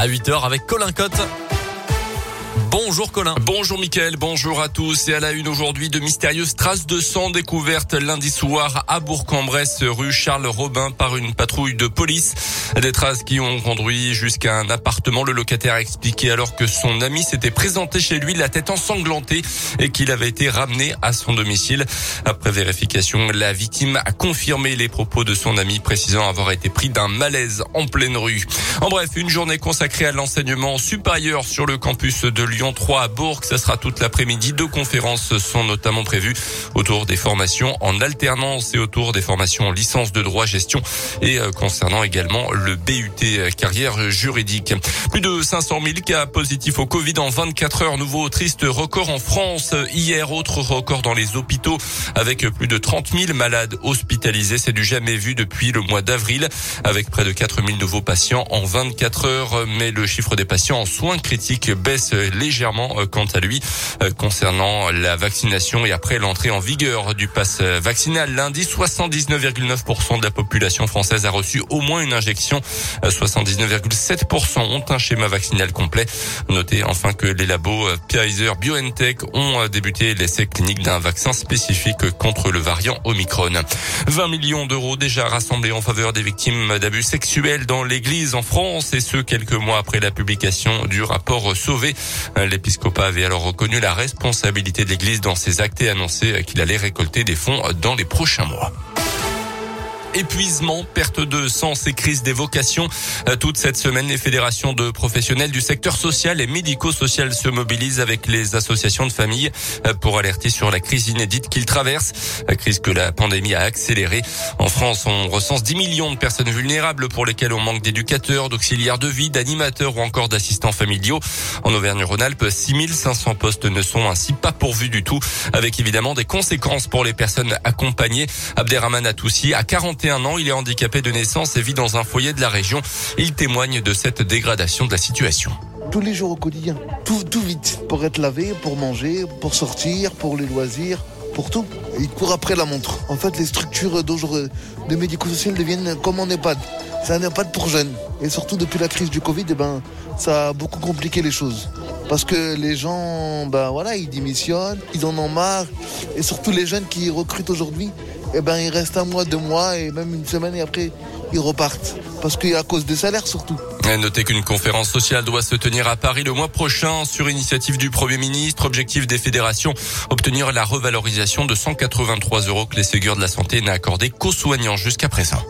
À 8h avec Colin Cotte. Bonjour Colin. Bonjour Mickaël, bonjour à tous. Et à la une aujourd'hui de mystérieuses traces de sang découvertes lundi soir à Bourg-en-Bresse, rue Charles Robin par une patrouille de police. Des traces qui ont conduit jusqu'à un appartement. Le locataire a expliqué alors que son ami s'était présenté chez lui la tête ensanglantée et qu'il avait été ramené à son domicile. Après vérification, la victime a confirmé les propos de son ami précisant avoir été pris d'un malaise en pleine rue. En bref, une journée consacrée à l'enseignement supérieur sur le campus de Lyon 3 à Bourg. Ça sera toute l'après-midi. Deux conférences sont notamment prévues autour des formations en alternance et autour des formations en licence de droit gestion et euh, concernant également le BUT euh, carrière juridique. Plus de 500 000 cas positifs au Covid en 24 heures. Nouveau triste record en France. Hier, autre record dans les hôpitaux avec plus de 30 000 malades hospitalisés. C'est du jamais vu depuis le mois d'avril avec près de 4 000 nouveaux patients en 24 heures. Mais le chiffre des patients en soins critiques baisse légèrement euh, quant à lui euh, concernant la vaccination et après l'entrée en vigueur du pass vaccinal. Lundi, 79,9% de la population française a reçu au moins une injection. 79,7% euh, ont un schéma vaccinal complet. Notez enfin que les labos Pfizer BioNTech ont débuté l'essai clinique d'un vaccin spécifique contre le variant Omicron. 20 millions d'euros déjà rassemblés en faveur des victimes d'abus sexuels dans l'église en France et ce quelques mois après la publication du rapport Sauvé. L'épiscopat avait alors reconnu la responsabilité de l'Église dans ses actes et annoncé qu'il allait récolter des fonds dans les prochains mois épuisement, perte de sens et crise des vocations. Euh, toute cette semaine, les fédérations de professionnels du secteur social et médico-social se mobilisent avec les associations de familles euh, pour alerter sur la crise inédite qu'ils traversent, la crise que la pandémie a accélérée. En France, on recense 10 millions de personnes vulnérables pour lesquelles on manque d'éducateurs, d'auxiliaires de vie, d'animateurs ou encore d'assistants familiaux. En Auvergne-Rhône-Alpes, 6500 postes ne sont ainsi pas pourvus du tout, avec évidemment des conséquences pour les personnes accompagnées. Abderrahman Atoussi a 41 Il est handicapé de naissance et vit dans un foyer de la région. Il témoigne de cette dégradation de la situation. Tous les jours au quotidien, tout, vite, pour être lavé, pour manger, pour sortir, pour les loisirs, pour tout. Il court après la montre. En fait, les structures de médico-social deviennent comme en EHPAD. C'est un EHPAD pour jeunes. Et surtout depuis la crise du Covid, eh ben, ça a beaucoup compliqué les choses. Parce que les gens, ben voilà, ils démissionnent, ils en ont marre. Et surtout les jeunes qui recrutent aujourd'hui, eh ben, il reste un mois, deux mois et même une semaine et après, ils repartent. Parce qu'à cause des salaires surtout. Notez qu'une conférence sociale doit se tenir à Paris le mois prochain sur initiative du Premier ministre. Objectif des fédérations, obtenir la revalorisation de 183 euros que les Ségur de la Santé n'a accordé qu'aux soignants jusqu'à présent.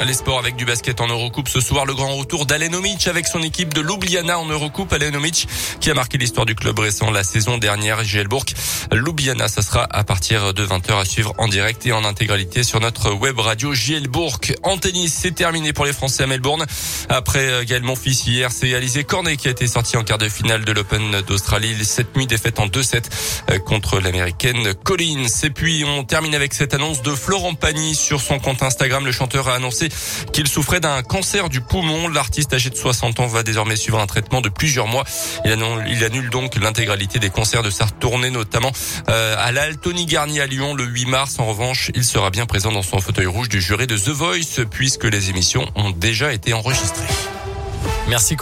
Les sports avec du basket en Eurocoupe ce soir, le grand retour d'Alenomic avec son équipe de Ljubljana en Eurocoupe. Alenomic qui a marqué l'histoire du club récent la saison dernière, Gielbourg. Ljubljana, ça sera à partir de 20h à suivre en direct et en intégralité sur notre web radio Gielbourg. En tennis, c'est terminé pour les Français à Melbourne. Après euh, Gaël Monfils hier, c'est Alizé Cornet qui a été sorti en quart de finale de l'Open d'Australie. Cette nuit, défaite en 2-7 euh, contre l'américaine Collins. Et puis, on termine avec cette annonce de Florent Pagny sur son compte Instagram. Le chanteur a annoncé qu'il souffrait d'un cancer du poumon. L'artiste âgé de 60 ans va désormais suivre un traitement de plusieurs mois. Il annule donc l'intégralité des concerts de sa tournée, notamment euh, à l'Al Tony Garnier à Lyon le 8 mars. En revanche, il sera bien présent dans son fauteuil rouge du jury de The Voice puisque les émissions ont déjà été enregistrées. Merci.